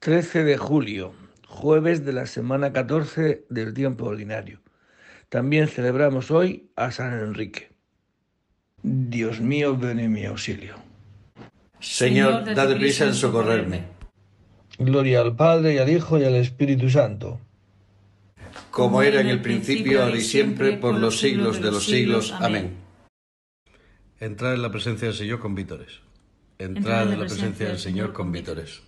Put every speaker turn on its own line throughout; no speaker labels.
13 de julio, jueves de la semana 14 del tiempo ordinario. También celebramos hoy a San Enrique. Dios mío, ven en mi auxilio.
Señor, dad prisa en socorrerme.
Gloria al Padre y al Hijo y al Espíritu Santo.
Como era en el principio, ahora y siempre, por los siglos de los siglos. Amén.
Entrar en la presencia del Señor con vítores. Entrar en la presencia del Señor con vítores.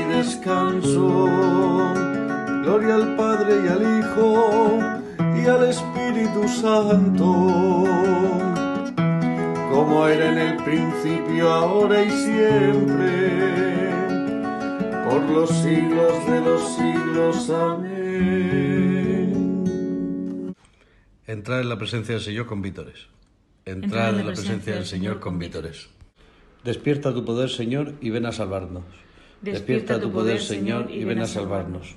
descanso. Gloria al Padre y al Hijo y al Espíritu Santo, como era en el principio, ahora y siempre, por los siglos de los siglos. Amén.
Entrar en la presencia del Señor con vítores. Entrar en la presencia del Señor con vítores. Despierta tu poder, Señor, y ven a salvarnos. Despierta tu poder, Señor, y ven a salvarnos.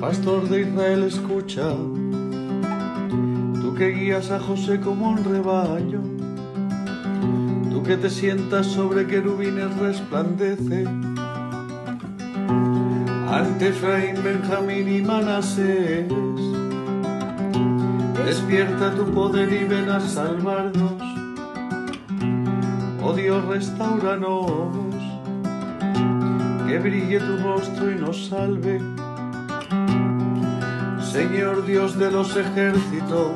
Pastor de Israel, escucha, tú que guías a José como un rebaño, tú que te sientas sobre querubines resplandece, ante Efraín, Benjamín y Manasés, despierta tu poder y ven a salvarnos, oh Dios, restauranos, que brille tu rostro y nos salve. Señor Dios de los ejércitos,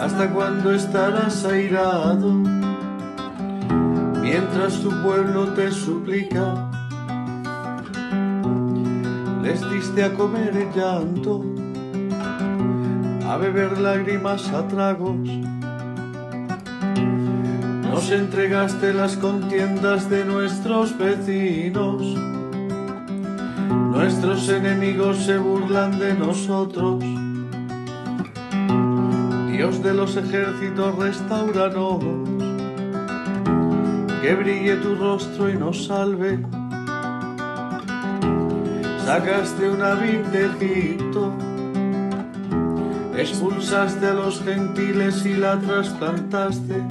¿hasta cuándo estarás airado? Mientras tu pueblo te suplica, les diste a comer el llanto, a beber lágrimas a tragos. Nos entregaste las contiendas de nuestros vecinos Nuestros enemigos se burlan de nosotros. Dios de los ejércitos, restauranos. Que brille tu rostro y nos salve. Sacaste una vid de Egipto. Expulsaste a los gentiles y la trasplantaste.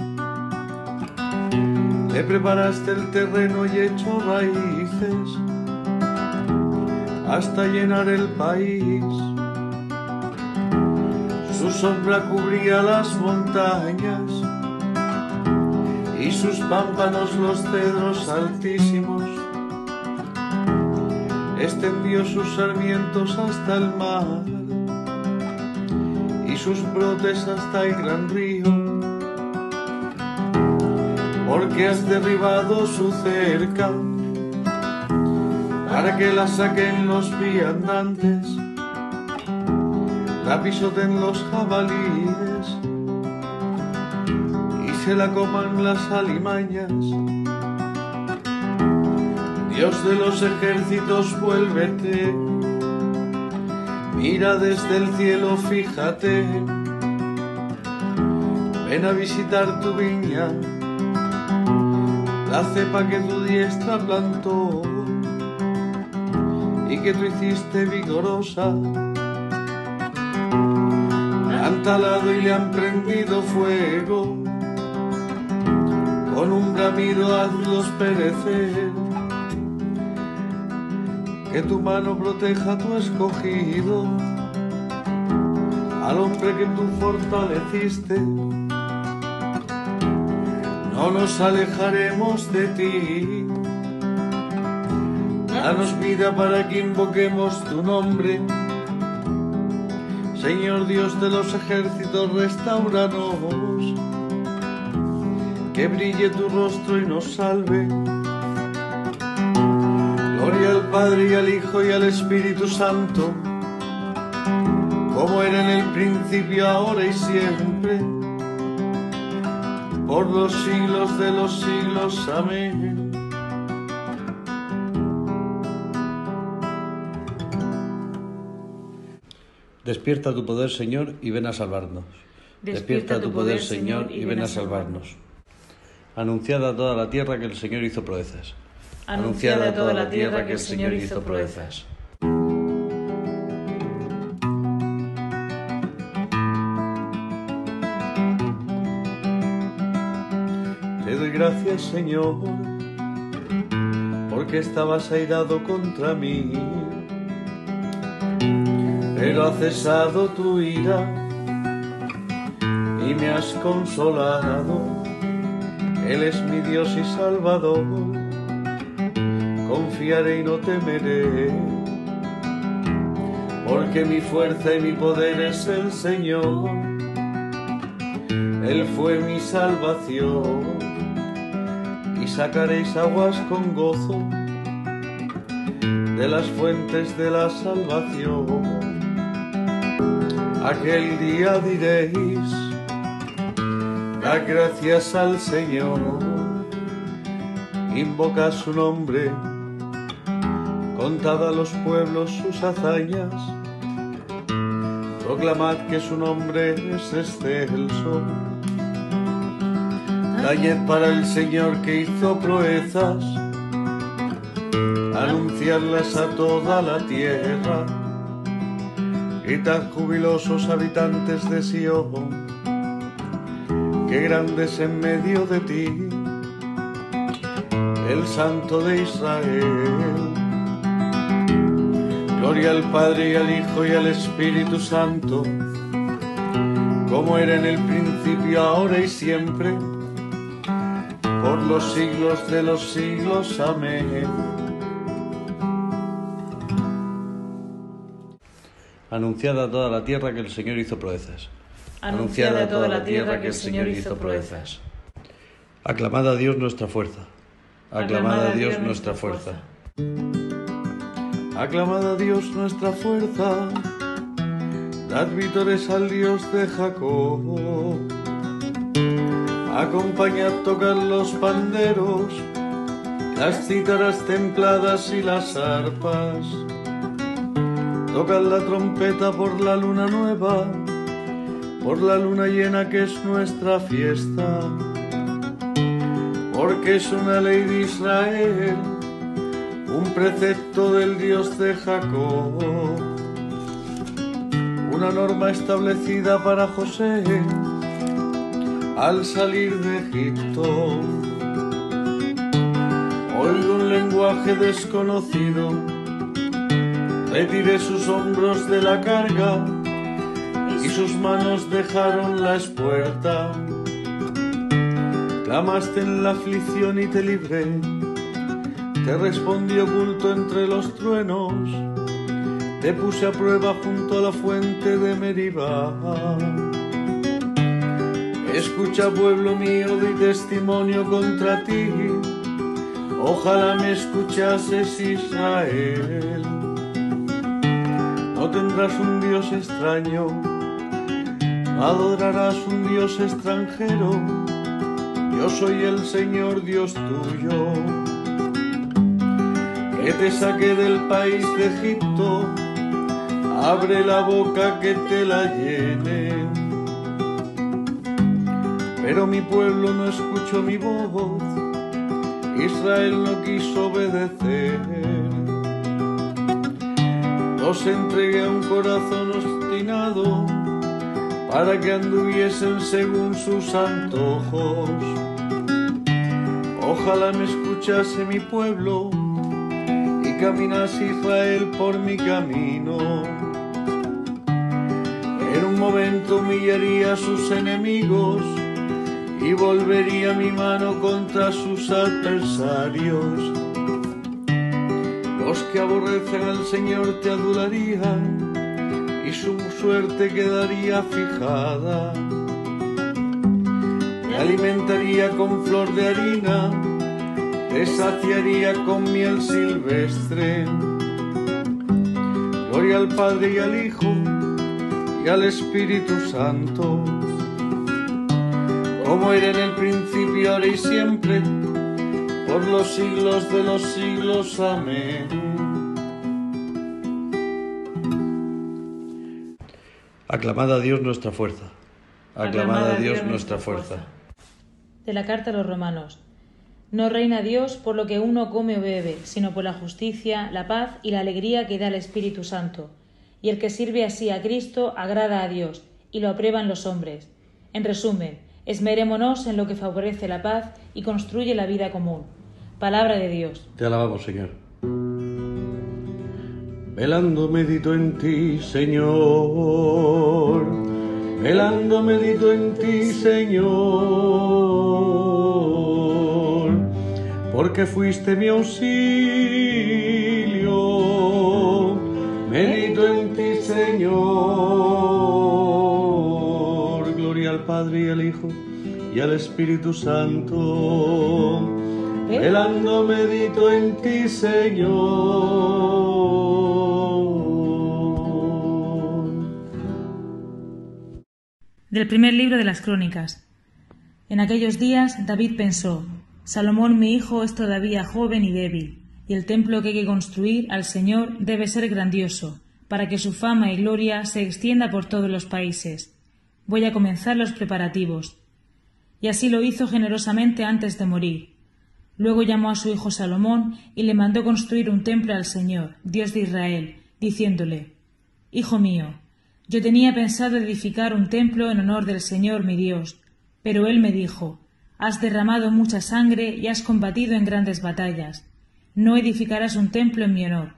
Le preparaste el terreno y echó raíces hasta llenar el país. Su sombra cubría las montañas y sus pámpanos los cedros altísimos. Extendió sus sarmientos hasta el mar sus brotes hasta el gran río. Porque has derribado su cerca para que la saquen los viandantes, la pisoten los jabalíes y se la coman las alimañas. Dios de los ejércitos, vuélvete, mira desde el cielo, fíjate, ven a visitar tu viña, la cepa que tu diestra plantó y que tú hiciste vigorosa. Han talado y le han prendido fuego, con un bramido hazlos perecer. Que tu mano proteja a tu escogido, al hombre que tú fortaleciste. No nos alejaremos de ti Danos vida para que invoquemos tu nombre. Señor Dios de los ejércitos, restauranos. Que brille tu rostro y nos salve. Al Padre y al Hijo y al Espíritu Santo, como era en el principio, ahora y siempre, por los siglos de los siglos. Amén.
Despierta tu poder, Señor, y ven a salvarnos. Despierta tu poder, Señor, y ven a salvarnos. Anunciada a toda la tierra que el Señor hizo proezas.
Anunciada a toda la tierra que el Señor hizo proezas.
Te doy gracias, Señor, porque estabas airado contra mí pero ha cesado tu ira y me has consolado. Él es mi Dios y Salvador, confiaré y no temeré, porque mi fuerza y mi poder es el Señor. Él fue mi salvación. Y sacaréis aguas con gozo de las fuentes de la salvación. Aquel día diréis, da gracias al Señor, invoca su nombre, contad a los pueblos sus hazañas, proclamad que su nombre es excelso. Talled para el Señor que hizo proezas, anunciarlas a toda la tierra tan jubilosos habitantes de Sion, que grandes en medio de ti, el Santo de Israel. Gloria al Padre y al Hijo y al Espíritu Santo, como era en el principio, ahora y siempre, por los siglos de los siglos. Amén.
Anunciada a toda la tierra que el Señor hizo proezas.
Anunciada a toda la tierra que el Señor hizo proezas.
Aclamad a Dios nuestra fuerza. Aclamad a Dios nuestra fuerza.
Aclamad a Dios nuestra fuerza. Dad vítores al Dios de Jacob. Acompañad tocar los panderos, las cítaras templadas y las arpas Tocad la trompeta por la luna nueva, por la luna llena que es nuestra fiesta, porque es una ley de Israel, un precepto del Dios de Jacob, una norma establecida para José al salir de Egipto. Oigo un lenguaje desconocido retiré sus hombros de la carga y sus manos dejaron la espuerta. Clamaste en la aflicción y te libré, te respondí oculto entre los truenos, te puse a prueba junto a la fuente de Meribá. Escucha pueblo mío, di testimonio contra ti, Ojalá me escuchases Israel. No tendrás un Dios extraño, adorarás un Dios extranjero. Yo soy el Señor Dios tuyo, que te saqué del país de Egipto. Abre la boca que te la llene. Pero mi pueblo no escuchó mi voz Israel no quiso obedecer. Los entregué a un corazón obstinado para que anduviesen según sus antojos. Ojalá me escuchase mi pueblo y caminase Israel por mi camino. En un momento humillaría a sus enemigos y volvería mi mano contra sus adversarios. Los que aborrecen al Señor te adularían y su suerte quedaría fijada. Te alimentaría con flor de harina, te saciaría con miel silvestre. Gloria al Padre y al Hijo y al Espíritu Santo como era en el principio, ahora y siempre, por los siglos de los siglos. Amén.
Aclamad a Dios nuestra fuerza. Aclamad a Dios nuestra fuerza.
De la carta a los romanos. No reina Dios por lo que uno come o bebe, sino por la justicia, la paz y la alegría que da el Espíritu Santo. Y el que sirve así a Cristo agrada a Dios, y lo aprueban los hombres. En resumen, Esmerémonos en lo que favorece la paz y construye la vida común. Palabra de Dios.
Te alabamos, Señor. Velando medito en ti, Señor. Velando medito en ti, Señor. Porque fuiste mi auxilio. Medito en ti, Señor. Gloria al Padre y al Hijo y al Espíritu Santo. Velando medito en ti, Señor.
Del primer libro de las Crónicas. En aquellos días David pensó, Salomón mi hijo es todavía joven y débil, y el templo que hay que construir al Señor debe ser grandioso, para que su fama y gloria se extienda por todos los países. Voy a comenzar los preparativos y así lo hizo generosamente antes de morir. Luego llamó a su hijo Salomón y le mandó construir un templo al Señor, Dios de Israel, diciéndole Hijo mío, yo tenía pensado edificar un templo en honor del Señor mi Dios, pero él me dijo Has derramado mucha sangre y has combatido en grandes batallas. No edificarás un templo en mi honor,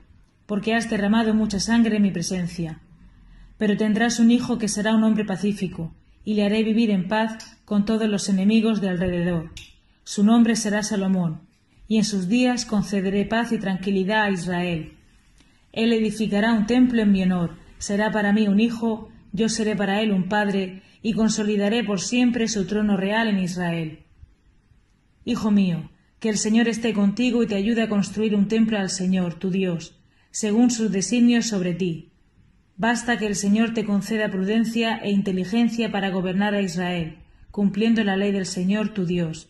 porque has derramado mucha sangre en mi presencia. Pero tendrás un hijo que será un hombre pacífico, y le haré vivir en paz con todos los enemigos de alrededor. Su nombre será Salomón, y en sus días concederé paz y tranquilidad a Israel. Él edificará un templo en mi honor, será para mí un hijo, yo seré para él un padre, y consolidaré por siempre su trono real en Israel. Hijo mío, que el Señor esté contigo y te ayude a construir un templo al Señor, tu Dios, según sus designios sobre ti Basta que el Señor te conceda prudencia e inteligencia para gobernar a Israel, cumpliendo la ley del Señor tu Dios.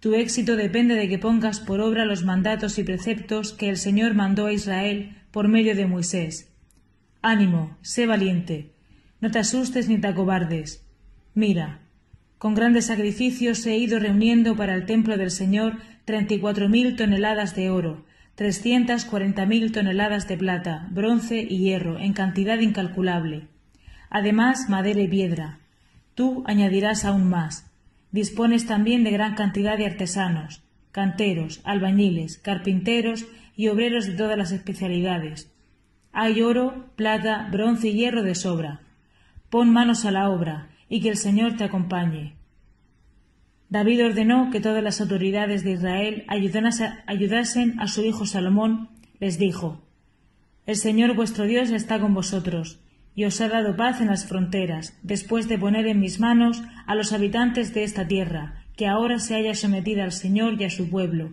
Tu éxito depende de que pongas por obra los mandatos y preceptos que el Señor mandó a Israel por medio de Moisés. Ánimo, sé valiente, no te asustes ni te acobardes. Mira, con grandes sacrificios he ido reuniendo para el templo del Señor treinta y cuatro mil toneladas de oro, trescientas cuarenta mil toneladas de plata, bronce y hierro, en cantidad incalculable. Además, madera y piedra. Tú añadirás aún más. Dispones también de gran cantidad de artesanos, canteros, albañiles, carpinteros y obreros de todas las especialidades. Hay oro, plata, bronce y hierro de sobra. Pon manos a la obra, y que el Señor te acompañe. David ordenó que todas las autoridades de Israel ayudasen a su hijo Salomón. Les dijo, El Señor vuestro Dios está con vosotros, y os ha dado paz en las fronteras, después de poner en mis manos a los habitantes de esta tierra, que ahora se haya sometida al Señor y a su pueblo.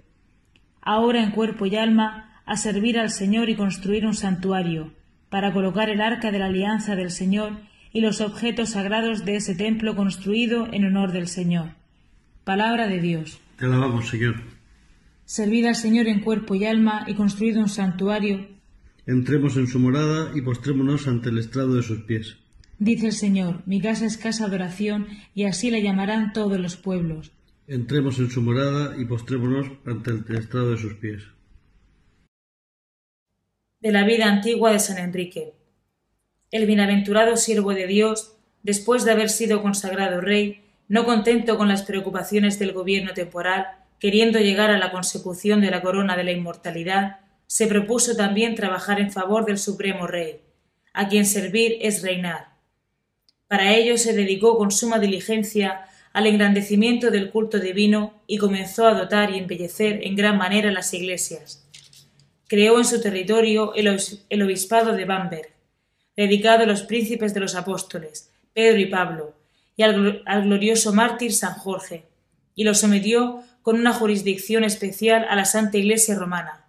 ahora en cuerpo y alma, a servir al Señor y construir un santuario, para colocar el arca de la alianza del Señor y los objetos sagrados de ese templo construido en honor del Señor. Palabra de Dios.
Te alabamos, Señor.
Servid al Señor en cuerpo y alma y construid un santuario.
Entremos en su morada y postrémonos ante el estrado de sus pies.
Dice el Señor, mi casa es casa de oración y así la llamarán todos los pueblos.
Entremos en su morada y postrémonos ante el estrado de sus pies.
De la vida antigua de San Enrique. El bienaventurado siervo de Dios, después de haber sido consagrado rey, no contento con las preocupaciones del gobierno temporal, queriendo llegar a la consecución de la corona de la inmortalidad, se propuso también trabajar en favor del Supremo Rey, a quien servir es reinar. Para ello se dedicó con suma diligencia al engrandecimiento del culto divino y comenzó a dotar y embellecer en gran manera las iglesias. Creó en su territorio el obispado de Bamberg, dedicado a los príncipes de los apóstoles, Pedro y Pablo, y al, glorioso mártir San Jorge, y lo sometió con una jurisdicción especial a la Santa Iglesia romana.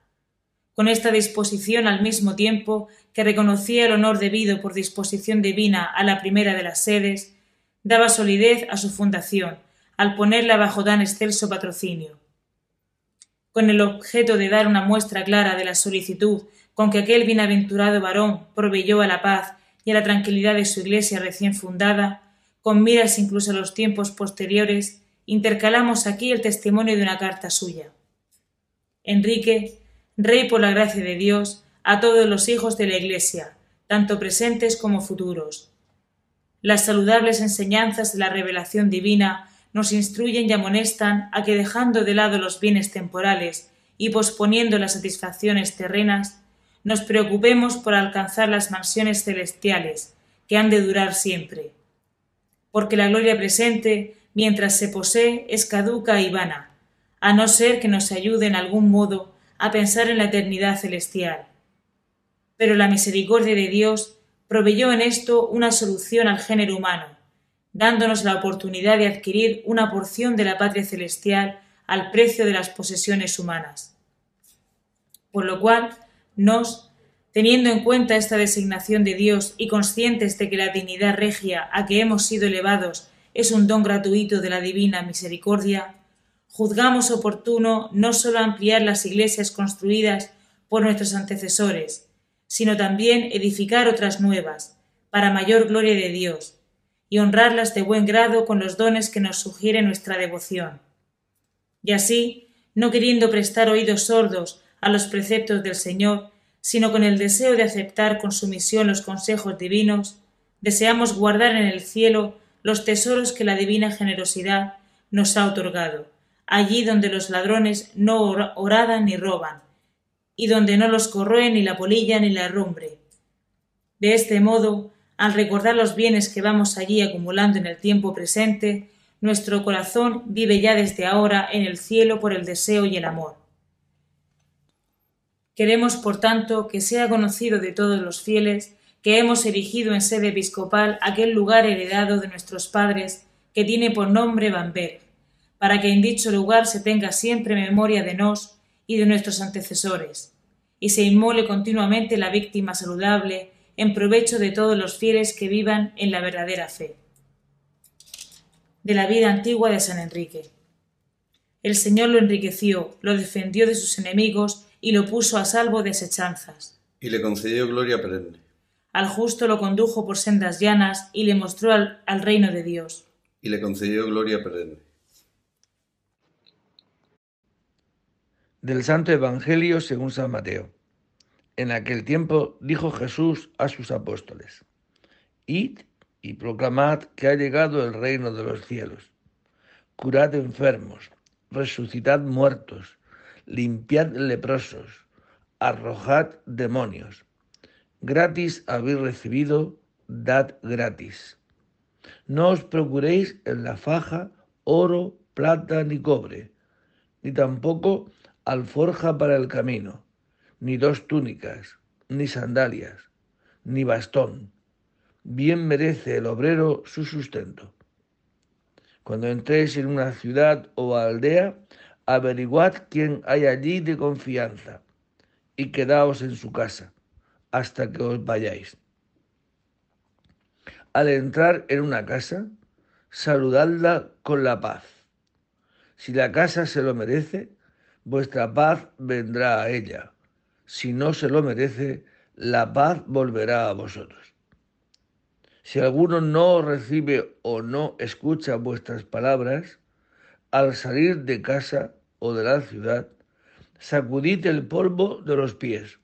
Con esta disposición al mismo tiempo que reconocía el honor debido por disposición divina a la primera de las sedes, daba solidez a su fundación, al ponerla bajo tan excelso patrocinio. Con el objeto de dar una muestra clara de la solicitud con que aquel bienaventurado varón proveyó a la paz y a la tranquilidad de su iglesia recién fundada, con miras incluso a los tiempos posteriores, intercalamos aquí el testimonio de una carta suya. Enrique, rey por la gracia de Dios, a todos los hijos de la Iglesia, tanto presentes como futuros. Las saludables enseñanzas de la revelación divina nos instruyen y amonestan a que dejando de lado los bienes temporales y posponiendo las satisfacciones terrenas, nos preocupemos por alcanzar las mansiones celestiales, que han de durar siempre. Porque la gloria presente, mientras se posee, es caduca y vana, a no ser que nos ayude en algún modo a pensar en la eternidad celestial. Pero la misericordia de Dios proveyó en esto una solución al género humano, dándonos la oportunidad de adquirir una porción de la patria celestial al precio de las posesiones humanas. Por lo cual, nos, teniendo en cuenta esta designación de Dios y conscientes de que la dignidad regia a que hemos sido elevados es un don gratuito de la divina misericordia, juzgamos oportuno no sólo ampliar las iglesias construidas por nuestros antecesores, sino también edificar otras nuevas, para mayor gloria de Dios, y honrarlas de buen grado con los dones que nos sugiere nuestra devoción. Y así, no queriendo prestar oídos sordos a los preceptos del Señor, sino con el deseo de aceptar con sumisión los consejos divinos, deseamos guardar en el cielo los tesoros que la divina generosidad nos ha otorgado, allí donde los ladrones no oradan ni roban, y donde no los corroe ni la polilla ni la herrumbre. De este modo, al recordar los bienes que vamos allí acumulando en el tiempo presente, nuestro corazón vive ya desde ahora en el cielo por el deseo y el amor. Queremos, por tanto, que sea conocido de todos los fieles que hemos erigido en sede episcopal aquel lugar heredado de nuestros padres que tiene por nombre Bamberg, para que en dicho lugar se tenga siempre memoria de nos y de nuestros antecesores, y se inmole continuamente la víctima saludable en provecho de todos los fieles que vivan en la verdadera fe. De la vida antigua de San Enrique. El Señor lo enriqueció, lo defendió de sus enemigos y lo puso a salvo de asechanzas.
Y le concedió gloria perenne.
Al justo lo condujo por sendas llanas y le mostró al, al reino de Dios.
Y le concedió gloria perenne.
Del Santo Evangelio según San Mateo. En aquel tiempo dijo Jesús a sus apóstoles, Id y proclamad que ha llegado el reino de los cielos. Curad enfermos, resucitad muertos, limpiad leprosos, arrojad demonios. Gratis habéis recibido, dad gratis. No os procuréis en la faja oro, plata ni cobre, ni tampoco alforja para el camino, ni dos túnicas, ni sandalias, ni bastón. Bien merece el obrero su sustento. Cuando entréis en una ciudad o aldea, averiguad quién hay allí de confianza y quedaos en su casa hasta que os vayáis. Al entrar en una casa, saludadla con la paz. Si la casa se lo merece, vuestra paz vendrá a ella. Si no se lo merece, la paz volverá a vosotros. Si alguno no recibe o no escucha vuestras palabras, al salir de casa o de la ciudad, sacudid el polvo de los pies.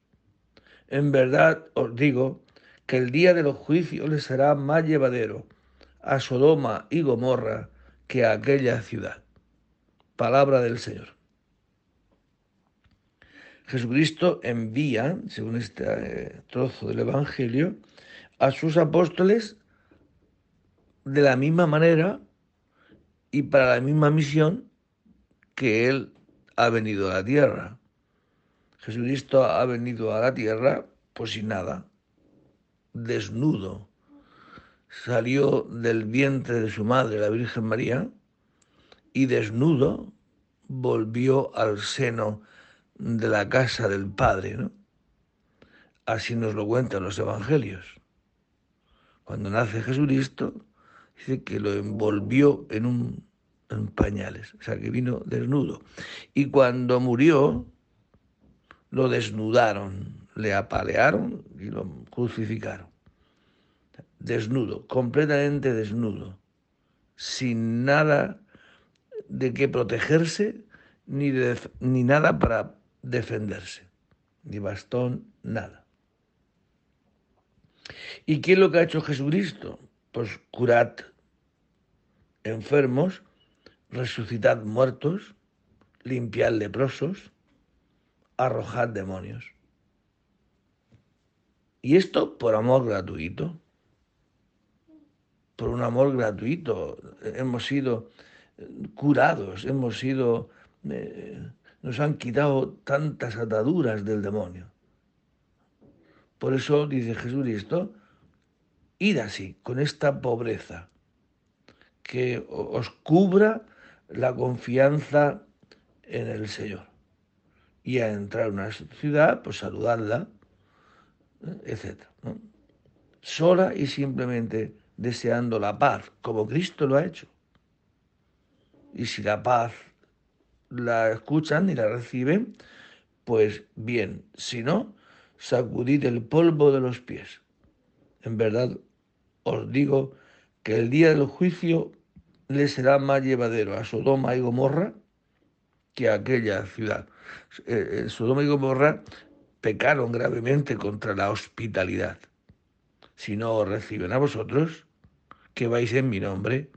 En verdad os digo que el día de los juicios les será más llevadero a Sodoma y Gomorra que a aquella ciudad. Palabra del Señor. Jesucristo envía, según este eh, trozo del Evangelio, a sus apóstoles de la misma manera y para la misma misión que Él ha venido a la tierra. Jesucristo ha venido a la tierra pues sin nada, desnudo. Salió del vientre de su madre, la Virgen María, y desnudo volvió al seno de la casa del Padre. ¿no? Así nos lo cuentan los evangelios. Cuando nace Jesucristo, dice que lo envolvió en, un, en pañales, o sea, que vino desnudo. Y cuando murió, lo desnudaron, le apalearon y lo crucificaron. Desnudo, completamente desnudo, sin nada de qué protegerse ni, ni nada para defenderse, ni bastón, nada. ¿Y qué es lo que ha hecho Jesucristo? Pues curad enfermos, resucitad muertos, limpiad leprosos, arrojad demonios. Y esto por amor gratuito. Por un amor gratuito. Hemos sido curados, hemos sido eh, nos han quitado tantas ataduras del demonio. Por eso dice Jesucristo, id así, con esta pobreza, que os cubra la confianza en el Señor. Y a entrar a una ciudad, pues saludarla, etc. Sola y simplemente deseando la paz, como Cristo lo ha hecho. Y si la paz la escuchan y la reciben, pues bien, si no, sacudid el polvo de los pies. En verdad os digo que el día del juicio le será más llevadero a Sodoma y Gomorra que a aquella ciudad. Eh, eh, Sodoma y Gomorra pecaron gravemente contra la hospitalidad. Si no os reciben a vosotros, que vais en mi nombre,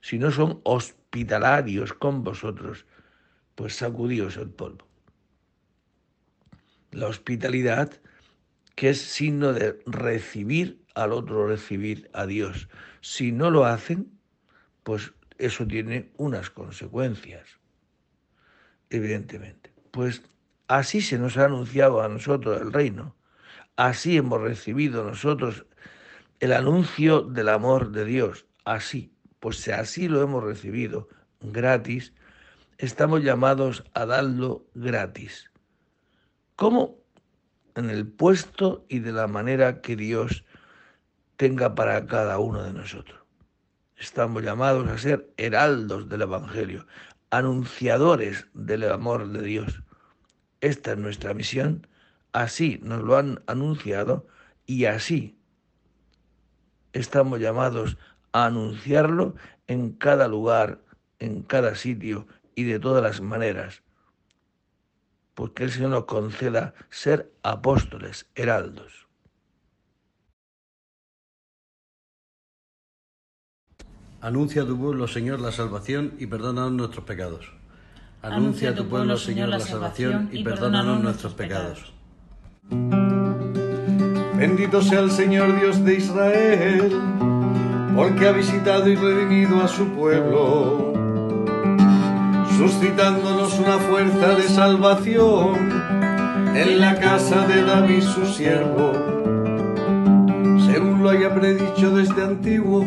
si no son hospitalarios con vosotros, pues sacudíos el polvo. La hospitalidad, que es signo de recibir al otro, recibir a Dios. Si no lo hacen, pues eso tiene unas consecuencias, evidentemente. Pues así se nos ha anunciado a nosotros el reino, así hemos recibido nosotros el anuncio del amor de Dios, así, pues si así lo hemos recibido gratis, estamos llamados a darlo gratis. ¿Cómo? En el puesto y de la manera que Dios tenga para cada uno de nosotros. Estamos llamados a ser heraldos del Evangelio, anunciadores del amor de Dios. Esta es nuestra misión, así nos lo han anunciado y así estamos llamados a anunciarlo en cada lugar, en cada sitio y de todas las maneras, porque el Señor nos conceda ser apóstoles, heraldos.
Anuncia a tu pueblo, Señor, la salvación y perdónanos nuestros pecados. Anuncia a tu pueblo, Señor, la salvación y perdónanos nuestros pecados.
Bendito sea el Señor Dios de Israel, porque ha visitado y redimido a su pueblo suscitándonos una fuerza de salvación en la casa de David su siervo, según lo haya predicho desde antiguo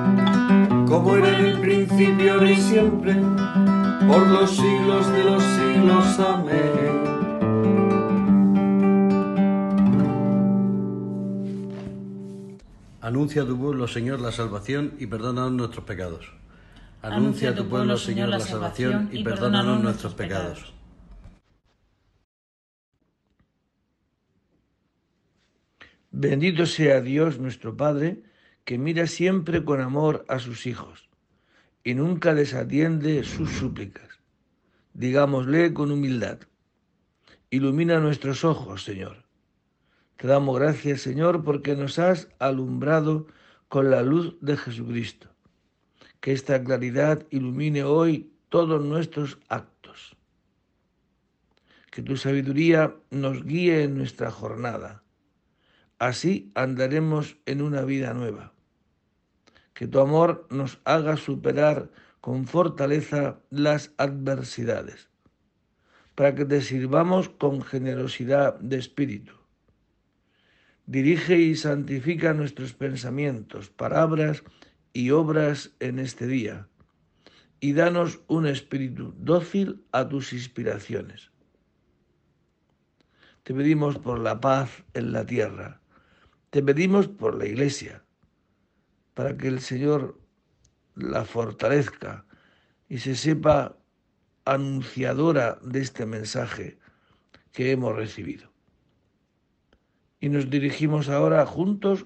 como era en el principio, ahora y siempre, por los siglos de los siglos. Amén.
Anuncia a tu pueblo, Señor, la salvación y perdónanos nuestros pecados. Anuncia a tu pueblo, Señor, la salvación y perdónanos nuestros pecados.
Bendito sea Dios nuestro Padre, que mira siempre con amor a sus hijos y nunca desatiende sus súplicas. Digámosle con humildad, ilumina nuestros ojos, Señor. Te damos gracias, Señor, porque nos has alumbrado con la luz de Jesucristo. Que esta claridad ilumine hoy todos nuestros actos. Que tu sabiduría nos guíe en nuestra jornada Así andaremos en una vida nueva. Que tu amor nos haga superar con fortaleza las adversidades, para que te sirvamos con generosidad de espíritu. Dirige y santifica nuestros pensamientos, palabras y obras en este día, y danos un espíritu dócil a tus inspiraciones. Te pedimos por la paz en la tierra te pedimos por la Iglesia, para que el Señor la fortalezca y se sepa anunciadora de este mensaje que hemos recibido. Y nos dirigimos ahora juntos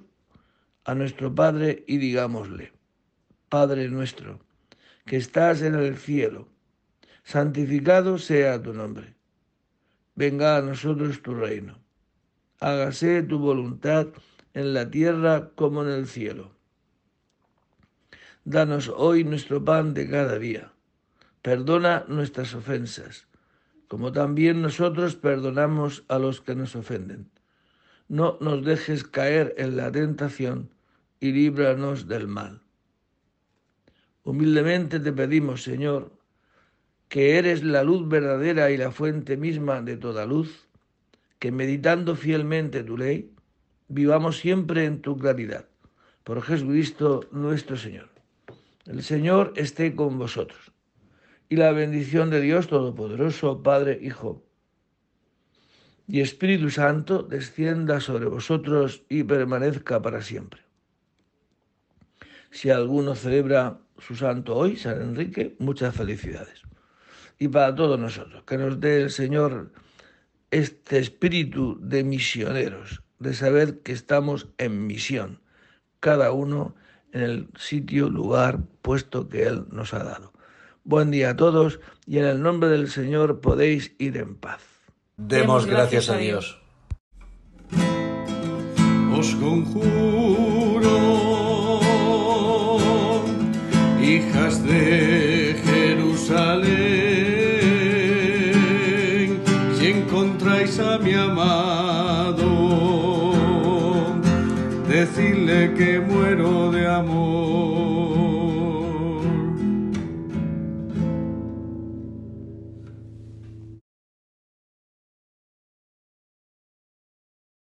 a nuestro Padre y digámosle, Padre nuestro, que estás en el cielo, santificado sea tu nombre. Venga a nosotros tu reino. Hágase tu voluntad en la tierra como en el cielo. Danos hoy nuestro pan de cada día. Perdona nuestras ofensas, como también nosotros perdonamos a los que nos ofenden. No nos dejes caer en la tentación y líbranos del mal. Humildemente te pedimos, Señor, que eres la luz verdadera y la fuente misma de toda luz, que meditando fielmente tu ley, vivamos siempre en tu claridad. Por Jesucristo nuestro Señor. El Señor esté con vosotros. Y la bendición de Dios Todopoderoso, Padre, Hijo y Espíritu Santo, descienda sobre vosotros y permanezca para siempre. Si alguno celebra su santo hoy, San Enrique, muchas felicidades. Y para todos nosotros, que nos dé el Señor este espíritu de misioneros de saber que estamos en misión, cada uno en el sitio, lugar, puesto que Él nos ha dado. Buen día a todos y en el nombre del Señor podéis ir en paz.
Demos gracias a Dios.
Os conjuro, hijas de Jerusalén, si encontráis a mi amado, decirle que muero de amor.